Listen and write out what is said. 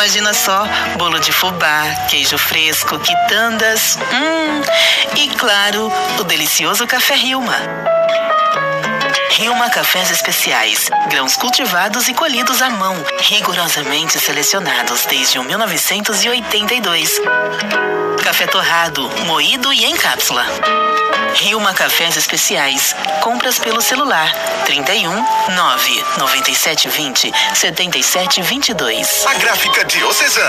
imagina só, bolo de fubá, queijo fresco, quitandas, hum, e claro, o delicioso café Rilma. Rilma Cafés Especiais. Grãos cultivados e colhidos à mão, rigorosamente selecionados desde 1982. Café torrado, moído e em cápsula. Rilma Cafés Especiais. Compras pelo celular 31 9 97 20 77 22. A gráfica diocesana